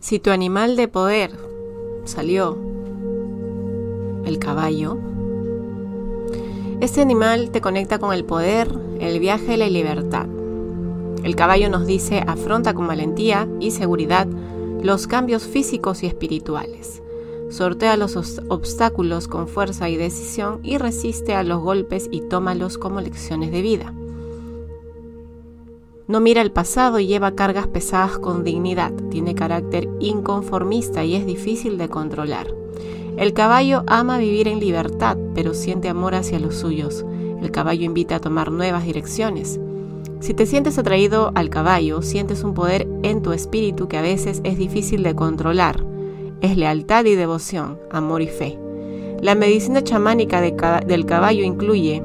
Si tu animal de poder salió el caballo, este animal te conecta con el poder, el viaje y la libertad. El caballo nos dice afronta con valentía y seguridad los cambios físicos y espirituales. Sortea los obstáculos con fuerza y decisión y resiste a los golpes y tómalos como lecciones de vida. No mira el pasado y lleva cargas pesadas con dignidad. Tiene carácter inconformista y es difícil de controlar. El caballo ama vivir en libertad, pero siente amor hacia los suyos. El caballo invita a tomar nuevas direcciones. Si te sientes atraído al caballo, sientes un poder en tu espíritu que a veces es difícil de controlar. Es lealtad y devoción, amor y fe. La medicina chamánica del caballo incluye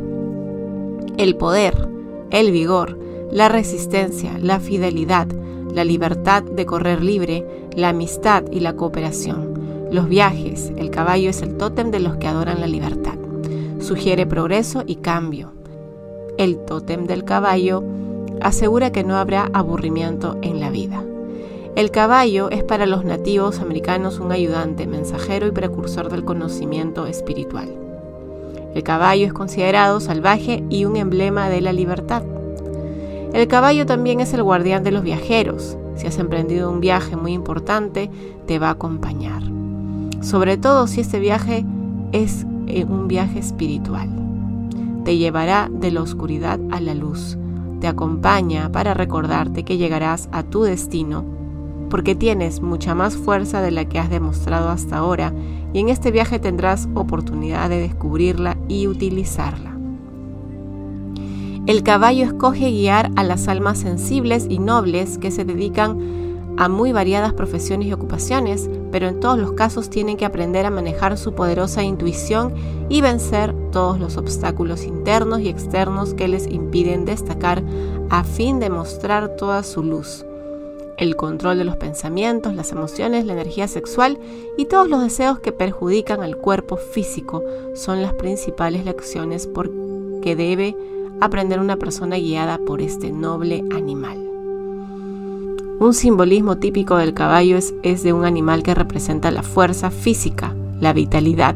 el poder, el vigor, la resistencia, la fidelidad, la libertad de correr libre, la amistad y la cooperación. Los viajes, el caballo es el tótem de los que adoran la libertad. Sugiere progreso y cambio. El tótem del caballo asegura que no habrá aburrimiento en la vida. El caballo es para los nativos americanos un ayudante, mensajero y precursor del conocimiento espiritual. El caballo es considerado salvaje y un emblema de la libertad. El caballo también es el guardián de los viajeros. Si has emprendido un viaje muy importante, te va a acompañar. Sobre todo si este viaje es eh, un viaje espiritual. Te llevará de la oscuridad a la luz. Te acompaña para recordarte que llegarás a tu destino porque tienes mucha más fuerza de la que has demostrado hasta ahora y en este viaje tendrás oportunidad de descubrirla y utilizarla. El caballo escoge guiar a las almas sensibles y nobles que se dedican a muy variadas profesiones y ocupaciones, pero en todos los casos tienen que aprender a manejar su poderosa intuición y vencer todos los obstáculos internos y externos que les impiden destacar a fin de mostrar toda su luz. El control de los pensamientos, las emociones, la energía sexual y todos los deseos que perjudican al cuerpo físico son las principales lecciones por que debe aprender una persona guiada por este noble animal. Un simbolismo típico del caballo es, es, de un animal que representa la fuerza física, la vitalidad,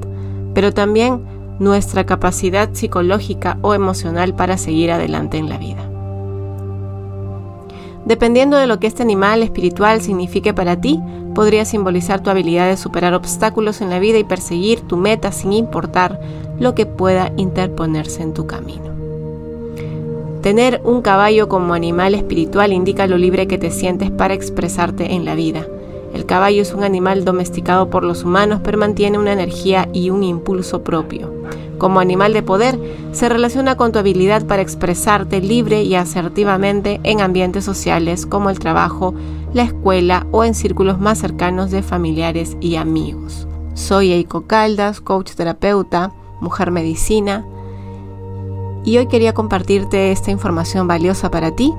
pero también nuestra capacidad psicológica o emocional para seguir adelante en la vida. Dependiendo de lo que este animal espiritual signifique para ti, podría simbolizar tu habilidad de superar obstáculos en la vida y perseguir tu meta sin importar lo que pueda interponerse en tu camino. Tener un caballo como animal espiritual indica lo libre que te sientes para expresarte en la vida. El caballo es un animal domesticado por los humanos, pero mantiene una energía y un impulso propio. Como animal de poder, se relaciona con tu habilidad para expresarte libre y asertivamente en ambientes sociales como el trabajo, la escuela o en círculos más cercanos de familiares y amigos. Soy Eiko Caldas, coach terapeuta, mujer medicina, y hoy quería compartirte esta información valiosa para ti,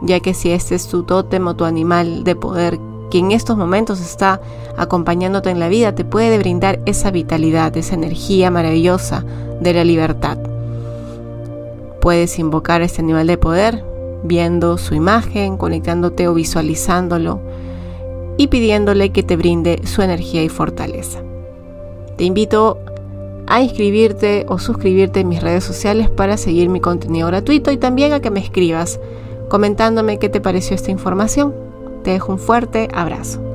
ya que si este es tu tótem o tu animal de poder que en estos momentos está acompañándote en la vida, te puede brindar esa vitalidad, esa energía maravillosa de la libertad. Puedes invocar este animal de poder viendo su imagen, conectándote o visualizándolo y pidiéndole que te brinde su energía y fortaleza. Te invito a inscribirte o suscribirte en mis redes sociales para seguir mi contenido gratuito y también a que me escribas comentándome qué te pareció esta información. Te dejo un fuerte abrazo.